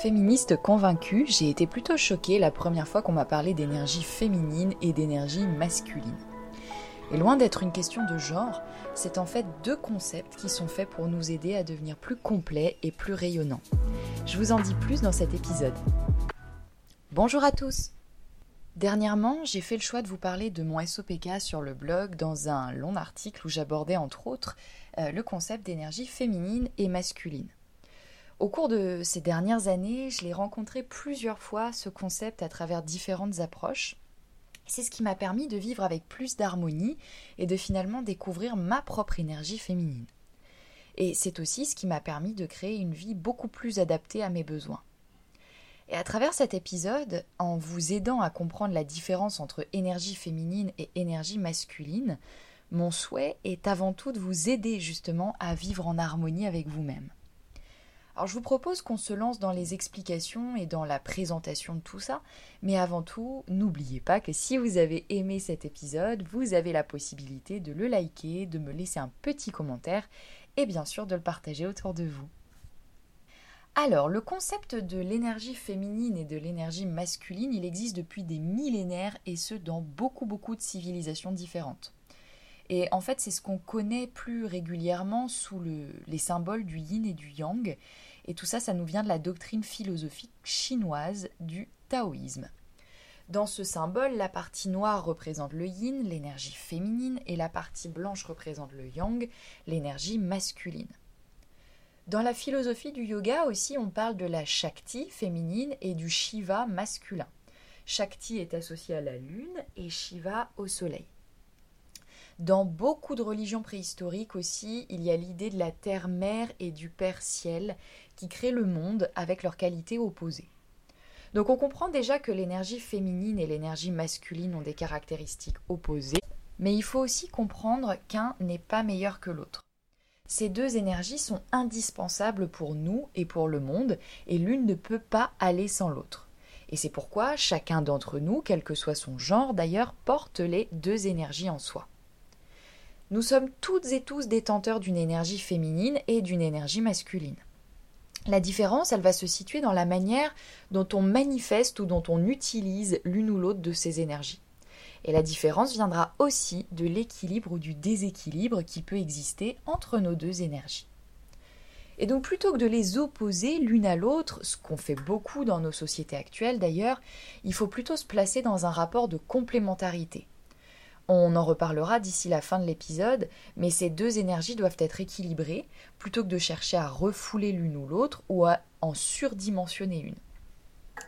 Féministe convaincue, j'ai été plutôt choquée la première fois qu'on m'a parlé d'énergie féminine et d'énergie masculine. Et loin d'être une question de genre, c'est en fait deux concepts qui sont faits pour nous aider à devenir plus complets et plus rayonnants. Je vous en dis plus dans cet épisode. Bonjour à tous Dernièrement, j'ai fait le choix de vous parler de mon SOPK sur le blog dans un long article où j'abordais entre autres euh, le concept d'énergie féminine et masculine. Au cours de ces dernières années, je l'ai rencontré plusieurs fois, ce concept, à travers différentes approches. C'est ce qui m'a permis de vivre avec plus d'harmonie et de finalement découvrir ma propre énergie féminine. Et c'est aussi ce qui m'a permis de créer une vie beaucoup plus adaptée à mes besoins. Et à travers cet épisode, en vous aidant à comprendre la différence entre énergie féminine et énergie masculine, mon souhait est avant tout de vous aider justement à vivre en harmonie avec vous-même. Alors je vous propose qu'on se lance dans les explications et dans la présentation de tout ça, mais avant tout, n'oubliez pas que si vous avez aimé cet épisode, vous avez la possibilité de le liker, de me laisser un petit commentaire et bien sûr de le partager autour de vous. Alors, le concept de l'énergie féminine et de l'énergie masculine, il existe depuis des millénaires et ce dans beaucoup beaucoup de civilisations différentes. Et en fait, c'est ce qu'on connaît plus régulièrement sous les symboles du yin et du yang. Et tout ça, ça nous vient de la doctrine philosophique chinoise du taoïsme. Dans ce symbole, la partie noire représente le yin, l'énergie féminine, et la partie blanche représente le yang, l'énergie masculine. Dans la philosophie du yoga aussi, on parle de la Shakti féminine et du Shiva masculin. Shakti est associé à la lune et Shiva au soleil. Dans beaucoup de religions préhistoriques aussi, il y a l'idée de la terre-mère et du père-ciel qui créent le monde avec leurs qualités opposées. Donc on comprend déjà que l'énergie féminine et l'énergie masculine ont des caractéristiques opposées, mais il faut aussi comprendre qu'un n'est pas meilleur que l'autre. Ces deux énergies sont indispensables pour nous et pour le monde, et l'une ne peut pas aller sans l'autre. Et c'est pourquoi chacun d'entre nous, quel que soit son genre d'ailleurs, porte les deux énergies en soi. Nous sommes toutes et tous détenteurs d'une énergie féminine et d'une énergie masculine. La différence, elle va se situer dans la manière dont on manifeste ou dont on utilise l'une ou l'autre de ces énergies. Et la différence viendra aussi de l'équilibre ou du déséquilibre qui peut exister entre nos deux énergies. Et donc plutôt que de les opposer l'une à l'autre, ce qu'on fait beaucoup dans nos sociétés actuelles d'ailleurs, il faut plutôt se placer dans un rapport de complémentarité. On en reparlera d'ici la fin de l'épisode, mais ces deux énergies doivent être équilibrées plutôt que de chercher à refouler l'une ou l'autre ou à en surdimensionner une.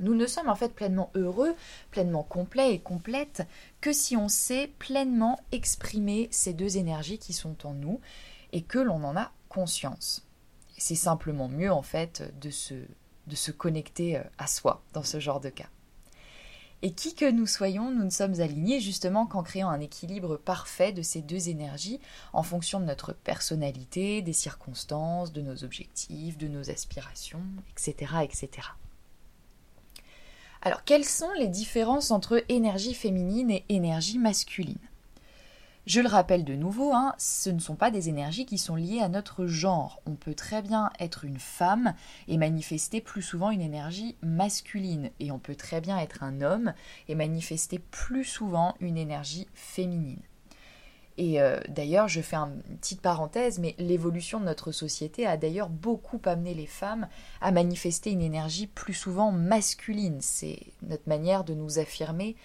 Nous ne sommes en fait pleinement heureux, pleinement complets et complètes que si on sait pleinement exprimer ces deux énergies qui sont en nous et que l'on en a conscience. C'est simplement mieux en fait de se, de se connecter euh, à soi dans ce genre de cas. Et qui que nous soyons, nous ne sommes alignés justement qu'en créant un équilibre parfait de ces deux énergies en fonction de notre personnalité, des circonstances, de nos objectifs, de nos aspirations, etc. etc. Alors, quelles sont les différences entre énergie féminine et énergie masculine? Je le rappelle de nouveau, hein, ce ne sont pas des énergies qui sont liées à notre genre. On peut très bien être une femme et manifester plus souvent une énergie masculine. Et on peut très bien être un homme et manifester plus souvent une énergie féminine. Et euh, d'ailleurs, je fais une petite parenthèse, mais l'évolution de notre société a d'ailleurs beaucoup amené les femmes à manifester une énergie plus souvent masculine. C'est notre manière de nous affirmer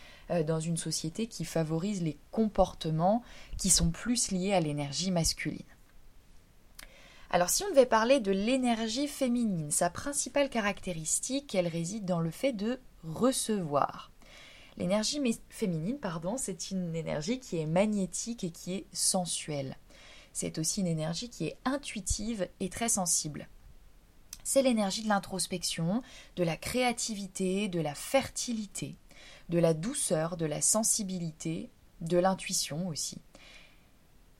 dans une société qui favorise les comportements qui sont plus liés à l'énergie masculine. Alors si on devait parler de l'énergie féminine, sa principale caractéristique, elle réside dans le fait de recevoir. L'énergie féminine, pardon, c'est une énergie qui est magnétique et qui est sensuelle. C'est aussi une énergie qui est intuitive et très sensible. C'est l'énergie de l'introspection, de la créativité, de la fertilité de la douceur, de la sensibilité, de l'intuition aussi.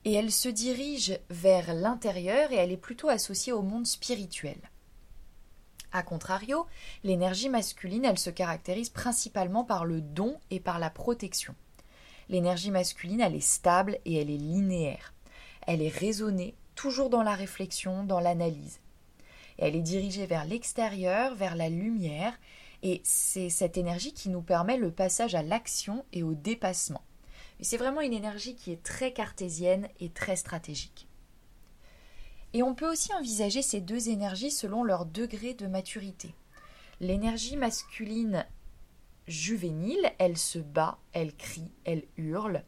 Et elle se dirige vers l'intérieur et elle est plutôt associée au monde spirituel. A contrario, l'énergie masculine, elle se caractérise principalement par le don et par la protection. L'énergie masculine, elle est stable et elle est linéaire. Elle est raisonnée, toujours dans la réflexion, dans l'analyse. elle est dirigée vers l'extérieur, vers la lumière, et c'est cette énergie qui nous permet le passage à l'action et au dépassement. C'est vraiment une énergie qui est très cartésienne et très stratégique. Et on peut aussi envisager ces deux énergies selon leur degré de maturité. L'énergie masculine juvénile, elle se bat, elle crie, elle hurle.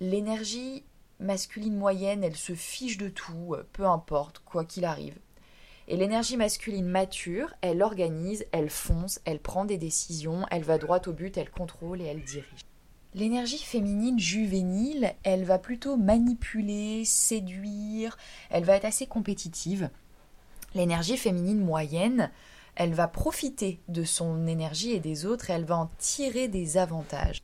L'énergie masculine moyenne, elle se fiche de tout, peu importe, quoi qu'il arrive. Et l'énergie masculine mature, elle organise, elle fonce, elle prend des décisions, elle va droit au but, elle contrôle et elle dirige. L'énergie féminine juvénile, elle va plutôt manipuler, séduire, elle va être assez compétitive. L'énergie féminine moyenne, elle va profiter de son énergie et des autres et elle va en tirer des avantages.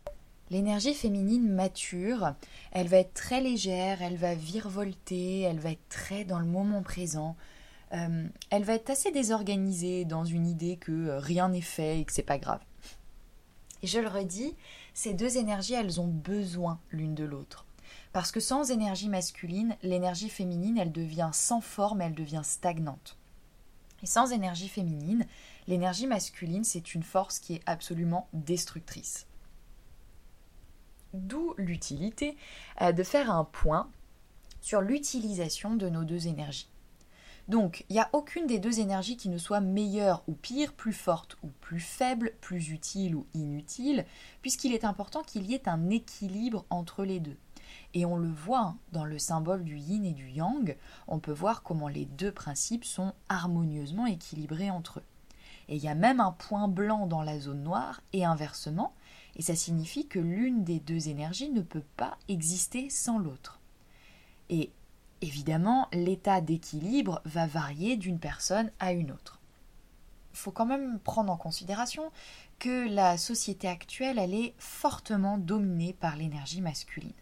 L'énergie féminine mature, elle va être très légère, elle va virevolter, elle va être très dans le moment présent. Euh, elle va être assez désorganisée dans une idée que euh, rien n'est fait et que c'est pas grave. Et je le redis, ces deux énergies, elles ont besoin l'une de l'autre. Parce que sans énergie masculine, l'énergie féminine, elle devient sans forme, elle devient stagnante. Et sans énergie féminine, l'énergie masculine, c'est une force qui est absolument destructrice. D'où l'utilité euh, de faire un point sur l'utilisation de nos deux énergies. Donc, il n'y a aucune des deux énergies qui ne soit meilleure ou pire, plus forte ou plus faible, plus utile ou inutile, puisqu'il est important qu'il y ait un équilibre entre les deux. Et on le voit hein, dans le symbole du yin et du yang, on peut voir comment les deux principes sont harmonieusement équilibrés entre eux. Et il y a même un point blanc dans la zone noire et inversement, et ça signifie que l'une des deux énergies ne peut pas exister sans l'autre. Et Évidemment, l'état d'équilibre va varier d'une personne à une autre. Il faut quand même prendre en considération que la société actuelle, elle est fortement dominée par l'énergie masculine.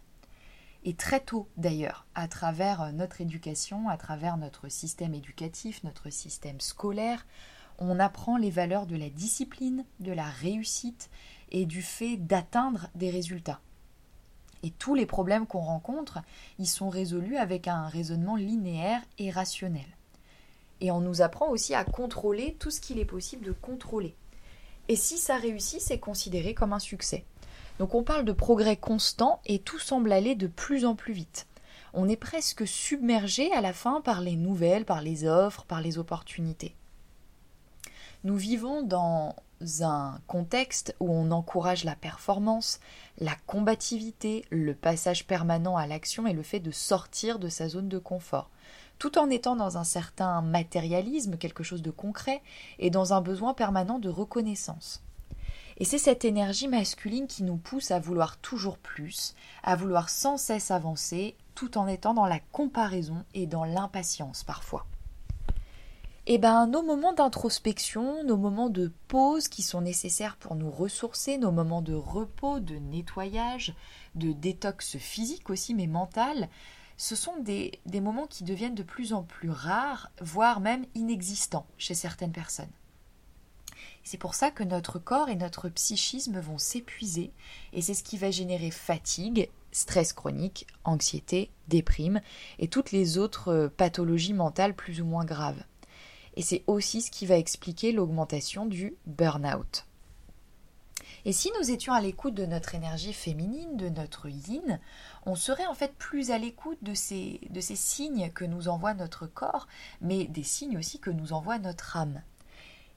Et très tôt d'ailleurs, à travers notre éducation, à travers notre système éducatif, notre système scolaire, on apprend les valeurs de la discipline, de la réussite et du fait d'atteindre des résultats. Et tous les problèmes qu'on rencontre, ils sont résolus avec un raisonnement linéaire et rationnel. Et on nous apprend aussi à contrôler tout ce qu'il est possible de contrôler. Et si ça réussit, c'est considéré comme un succès. Donc on parle de progrès constant et tout semble aller de plus en plus vite. On est presque submergé à la fin par les nouvelles, par les offres, par les opportunités. Nous vivons dans un contexte où on encourage la performance, la combativité, le passage permanent à l'action et le fait de sortir de sa zone de confort, tout en étant dans un certain matérialisme, quelque chose de concret, et dans un besoin permanent de reconnaissance. Et c'est cette énergie masculine qui nous pousse à vouloir toujours plus, à vouloir sans cesse avancer, tout en étant dans la comparaison et dans l'impatience parfois. Eh ben, nos moments d'introspection, nos moments de pause qui sont nécessaires pour nous ressourcer, nos moments de repos, de nettoyage, de détox physique aussi, mais mental, ce sont des, des moments qui deviennent de plus en plus rares, voire même inexistants chez certaines personnes. C'est pour ça que notre corps et notre psychisme vont s'épuiser, et c'est ce qui va générer fatigue, stress chronique, anxiété, déprime, et toutes les autres pathologies mentales plus ou moins graves et c'est aussi ce qui va expliquer l'augmentation du burn-out. Et si nous étions à l'écoute de notre énergie féminine, de notre yin, on serait en fait plus à l'écoute de ces, signes que nous envoie notre corps, mais des signes aussi que nous envoie notre âme.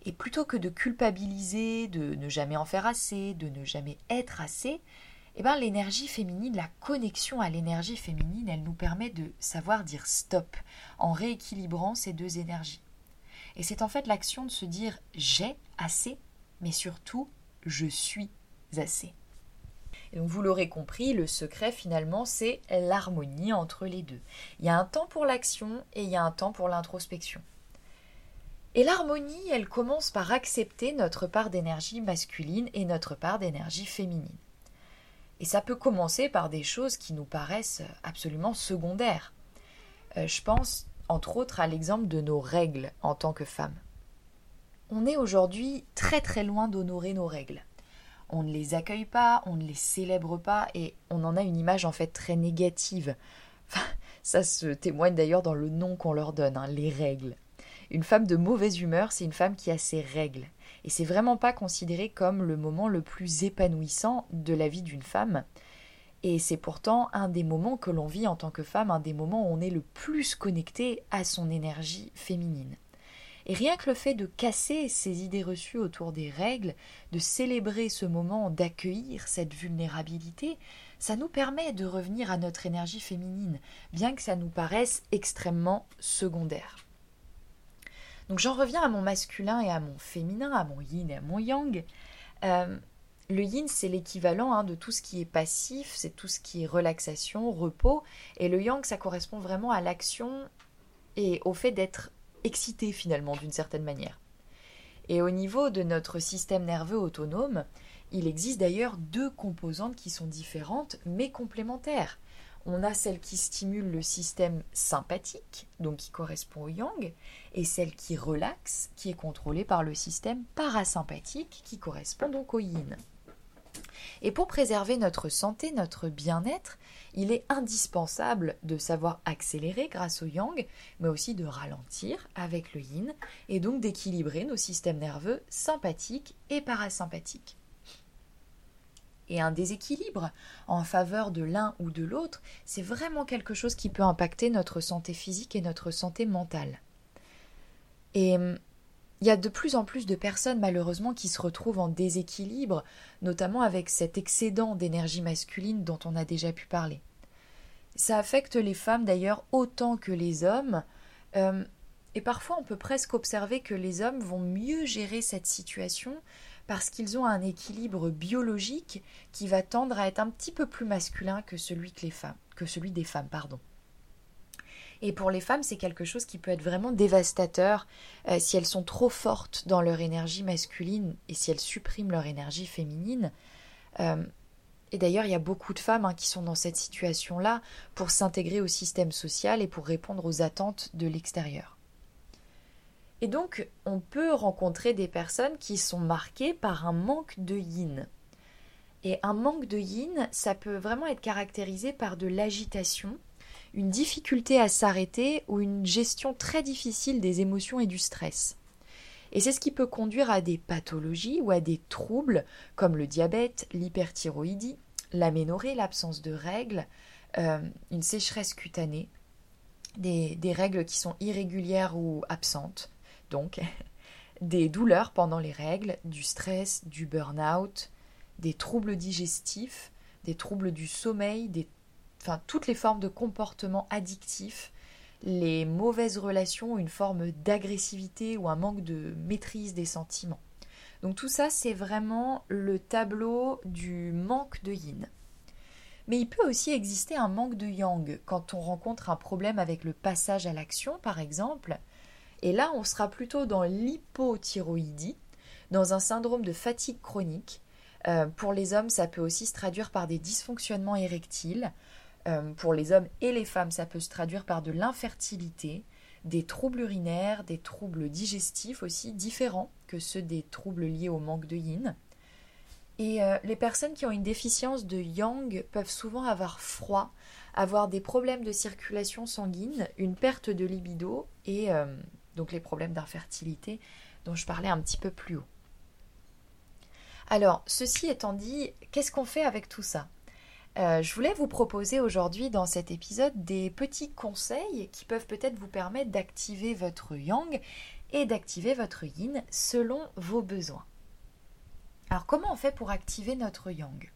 Et plutôt que de culpabiliser, de ne jamais en faire assez, de ne jamais être assez, eh ben, l'énergie féminine, la connexion à l'énergie féminine, elle nous permet de savoir dire stop en rééquilibrant ces deux énergies. Et c'est en fait l'action de se dire j'ai assez, mais surtout je suis assez. Donc vous l'aurez compris, le secret finalement c'est l'harmonie entre les deux. Il y a un temps pour l'action et il y a un temps pour l'introspection. Et l'harmonie, elle commence par accepter notre part d'énergie masculine et notre part d'énergie féminine. Et ça peut commencer par des choses qui nous paraissent absolument secondaires. Euh, je pense entre autres à l'exemple de nos règles en tant que femmes. On est aujourd'hui très très loin d'honorer nos règles. On ne les accueille pas, on ne les célèbre pas et on en a une image en fait très négative. ça se témoigne d'ailleurs dans le nom qu'on leur donne, hein, les règles. Une femme de mauvaise humeur, c'est une femme qui a ses règles. Et c'est vraiment pas considéré comme le moment le plus épanouissant de la vie d'une femme. Et c'est pourtant un des moments que l'on vit en tant que femme, un des moments où on est le plus connecté à son énergie féminine. Et rien que le fait de casser ces idées reçues autour des règles, de célébrer ce moment, d'accueillir cette vulnérabilité, ça nous permet de revenir à notre énergie féminine, bien que ça nous paraisse extrêmement secondaire. Donc j'en reviens à mon masculin et à mon féminin, à mon yin et à mon yang. Euh, le yin, c'est l'équivalent hein, de tout ce qui est passif, c'est tout ce qui est relaxation, repos. Et le yang, ça correspond vraiment à l'action et au fait d'être excité finalement d'une certaine manière. Et au niveau de notre système nerveux autonome, il existe d'ailleurs deux composantes qui sont différentes mais complémentaires. On a celle qui stimule le système sympathique, donc qui correspond au yang, et celle qui relaxe, qui est contrôlée par le système parasympathique, qui correspond donc au yin. Et pour préserver notre santé, notre bien-être, il est indispensable de savoir accélérer grâce au yang, mais aussi de ralentir avec le yin, et donc d'équilibrer nos systèmes nerveux sympathiques et parasympathiques. Et un déséquilibre en faveur de l'un ou de l'autre, c'est vraiment quelque chose qui peut impacter notre santé physique et notre santé mentale. Hum, il y a de plus en plus de personnes malheureusement qui se retrouvent en déséquilibre, notamment avec cet excédent d'énergie masculine dont on a déjà pu parler. Ça affecte les femmes d'ailleurs autant que les hommes, hum, et parfois on peut presque observer que les hommes vont mieux gérer cette situation parce qu'ils ont un équilibre biologique qui va tendre à être un petit peu plus masculin que celui, les femmes, que celui des femmes. Pardon. Et pour les femmes, c'est quelque chose qui peut être vraiment dévastateur euh, si elles sont trop fortes dans leur énergie masculine et si elles suppriment leur énergie féminine. Euh, et d'ailleurs, il y a beaucoup de femmes hein, qui sont dans cette situation-là pour s'intégrer au système social et pour répondre aux attentes de l'extérieur. Et donc, on peut rencontrer des personnes qui sont marquées par un manque de yin. Et un manque de yin, ça peut vraiment être caractérisé par de l'agitation, une difficulté à s'arrêter ou une gestion très difficile des émotions et du stress. Et c'est ce qui peut conduire à des pathologies ou à des troubles comme le diabète, l'hyperthyroïdie, l'aménorrhée, l'absence de règles, euh, une sécheresse cutanée, des, des règles qui sont irrégulières ou absentes, donc des douleurs pendant les règles, du stress, du burn-out, des troubles digestifs, des troubles du sommeil, des... enfin toutes les formes de comportements addictifs, les mauvaises relations, une forme d'agressivité ou un manque de maîtrise des sentiments. Donc tout ça, c'est vraiment le tableau du manque de yin. Mais il peut aussi exister un manque de yang quand on rencontre un problème avec le passage à l'action, par exemple, et là, on sera plutôt dans l'hypothyroïdie, dans un syndrome de fatigue chronique. Euh, pour les hommes, ça peut aussi se traduire par des dysfonctionnements érectiles. Euh, pour les hommes et les femmes, ça peut se traduire par de l'infertilité, des troubles urinaires, des troubles digestifs aussi différents que ceux des troubles liés au manque de yin. Et euh, les personnes qui ont une déficience de yang peuvent souvent avoir froid, avoir des problèmes de circulation sanguine, une perte de libido et donc les problèmes d'infertilité dont je parlais un petit peu plus haut. Alors, ceci étant dit, qu'est-ce qu'on fait avec tout ça? Euh, Je voulais vous proposer aujourd'hui dans cet épisode des petits conseils qui peuvent peut-être vous permettre d'activer votre yang et d'activer votre yin selon vos besoins. Alors comment on fait pour activer notre yang?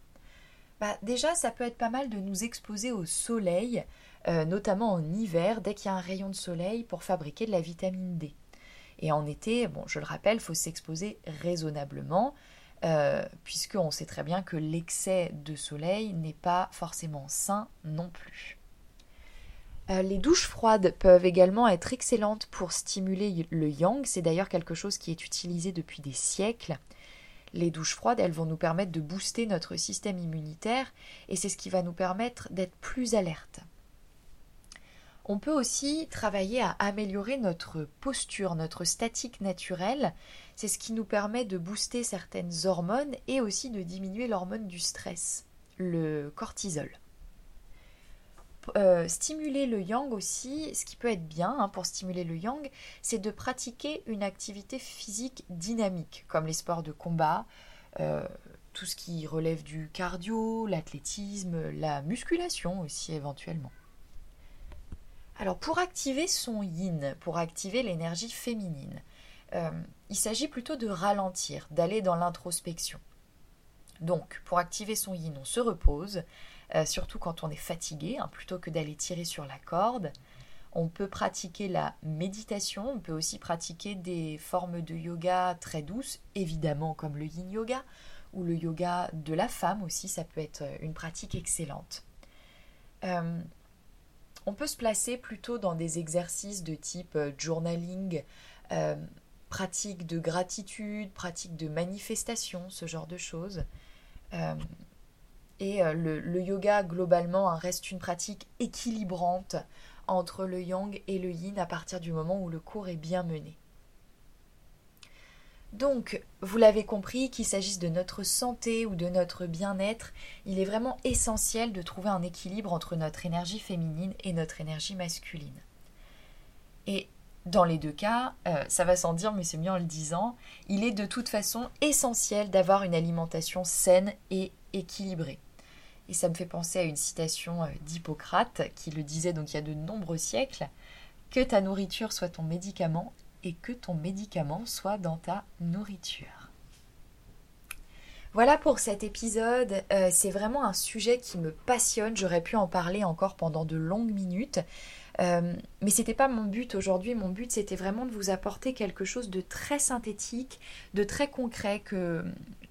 Bah, Déjà, ça peut être pas mal de nous exposer au soleil euh, notamment en hiver, dès qu'il y a un rayon de soleil pour fabriquer de la vitamine D. Et en été, bon, je le rappelle, il faut s'exposer raisonnablement, euh, puisqu'on sait très bien que l'excès de soleil n'est pas forcément sain non plus. Euh, les douches froides peuvent également être excellentes pour stimuler le yang, c'est d'ailleurs quelque chose qui est utilisé depuis des siècles. Les douches froides, elles vont nous permettre de booster notre système immunitaire et c'est ce qui va nous permettre d'être plus alertes. On peut aussi travailler à améliorer notre posture, notre statique naturelle. C'est ce qui nous permet de booster certaines hormones et aussi de diminuer l'hormone du stress, le cortisol. euh, stimuler le yang aussi, ce qui peut être bien hein, pour stimuler le yang, c'est de pratiquer une activité physique dynamique, comme les sports de combat, euh, tout ce qui relève du cardio, l'athlétisme, la musculation aussi éventuellement. Alors pour activer son yin, pour activer l'énergie féminine, euh, il s'agit plutôt de ralentir, d'aller dans l'introspection. Donc pour activer son yin, on se repose, euh, surtout quand on est fatigué, hein, plutôt que d'aller tirer sur la corde. On peut pratiquer la méditation, on peut aussi pratiquer des formes de yoga très douces, évidemment comme le yin yoga, ou le yoga de la femme aussi, ça peut être une pratique excellente. Euh, on peut se placer plutôt dans des exercices de type euh, journaling, euh, pratique de gratitude, pratique de manifestation, ce genre de choses. Euh, et le, yoga, globalement, hein, reste une pratique équilibrante entre le yang et le yin à partir du moment où le cours est bien mené. Donc, vous l'avez compris, qu'il s'agisse de notre santé ou de notre bien-être, il est vraiment essentiel de trouver un équilibre entre notre énergie féminine et notre énergie masculine. Et dans les deux cas, euh, ça va sans dire, mais c'est mieux en le disant, il est de toute façon essentiel d'avoir une alimentation saine et équilibrée. Et ça me fait penser à une citation euh, d'Hippocrate qui le disait donc il y a de nombreux siècles, que ta nourriture soit ton médicament et que ton médicament soit dans ta nourriture. Voilà pour cet épisode, euh, c'est vraiment un sujet qui me passionne, j'aurais pu en parler encore pendant de longues minutes, euh, mais c'était pas mon but aujourd'hui, mon but c'était vraiment de vous apporter quelque chose de très synthétique, de très concret,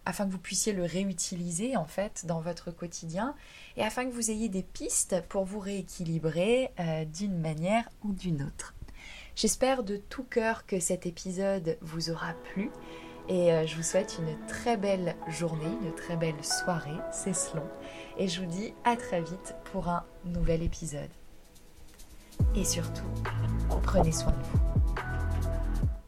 afin que vous puissiez le réutiliser en fait dans votre quotidien, et afin que vous ayez des pistes pour vous rééquilibrer euh, d'une manière ou d'une autre. J'espère de tout cœur que cet épisode vous aura plu et euh, je vous souhaite une très belle journée, une très belle soirée, c'est selon. Et je vous dis à très vite pour un nouvel épisode. Et surtout, prenez soin de vous.